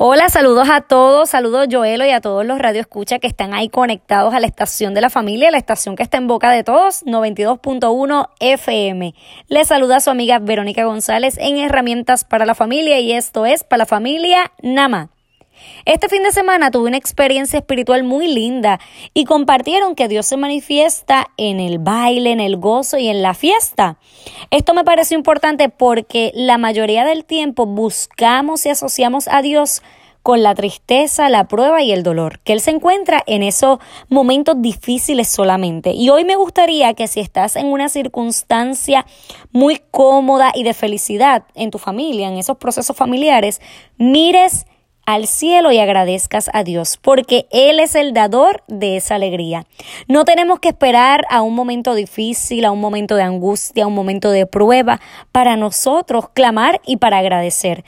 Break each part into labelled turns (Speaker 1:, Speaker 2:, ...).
Speaker 1: Hola, saludos a todos, saludos Joelo y a todos los radioescucha que están ahí conectados a la estación de la familia, la estación que está en boca de todos, 92.1 FM. Les saluda su amiga Verónica González en Herramientas para la Familia y esto es para la familia Nama. Este fin de semana tuve una experiencia espiritual muy linda y compartieron que Dios se manifiesta en el baile, en el gozo y en la fiesta. Esto me pareció importante porque la mayoría del tiempo buscamos y asociamos a Dios con la tristeza, la prueba y el dolor, que Él se encuentra en esos momentos difíciles solamente. Y hoy me gustaría que si estás en una circunstancia muy cómoda y de felicidad en tu familia, en esos procesos familiares, mires al cielo y agradezcas a Dios, porque Él es el dador de esa alegría. No tenemos que esperar a un momento difícil, a un momento de angustia, a un momento de prueba, para nosotros clamar y para agradecer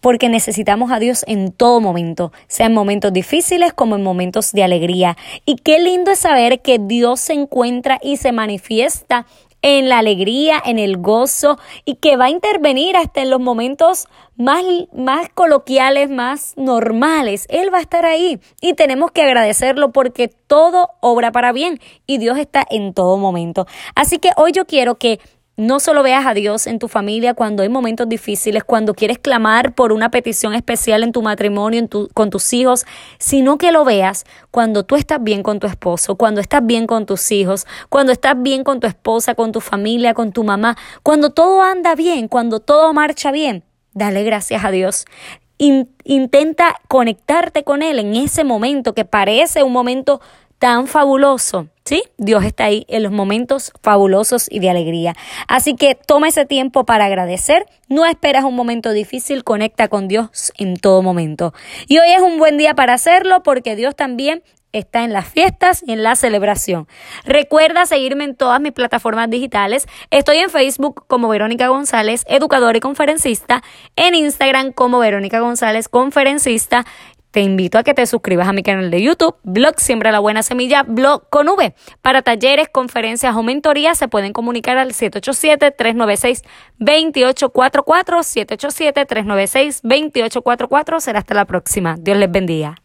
Speaker 1: porque necesitamos a Dios en todo momento, sea en momentos difíciles como en momentos de alegría. Y qué lindo es saber que Dios se encuentra y se manifiesta en la alegría, en el gozo y que va a intervenir hasta en los momentos más, más coloquiales, más normales. Él va a estar ahí y tenemos que agradecerlo porque todo obra para bien y Dios está en todo momento. Así que hoy yo quiero que no solo veas a Dios en tu familia cuando hay momentos difíciles, cuando quieres clamar por una petición especial en tu matrimonio, con tus hijos, sino que lo veas cuando tú estás bien con tu esposo, cuando estás bien con tus hijos, cuando estás bien con tu esposa, con tu familia, con tu mamá, cuando todo anda bien, cuando todo marcha bien. Dale gracias a Dios. intenta conectarte con Él en ese momento que parece un momento tan fabuloso, ¿sí? Dios está ahí en los momentos fabulosos y de alegría. Así que toma ese tiempo para agradecer, no esperas un momento difícil, conecta con Dios en todo momento. Y hoy es un buen día para hacerlo porque Dios también está en las fiestas y en la celebración. Recuerda seguirme en todas mis plataformas digitales. Estoy en Facebook como Verónica González, educadora y conferencista, en Instagram como Verónica González, conferencista te invito a que te suscribas a mi canal de YouTube, Blog Siembra la Buena Semilla, Blog con V. Para talleres, conferencias o mentorías se pueden comunicar al 787-396-2844, 787-396-2844. Será hasta la próxima. Dios les bendiga.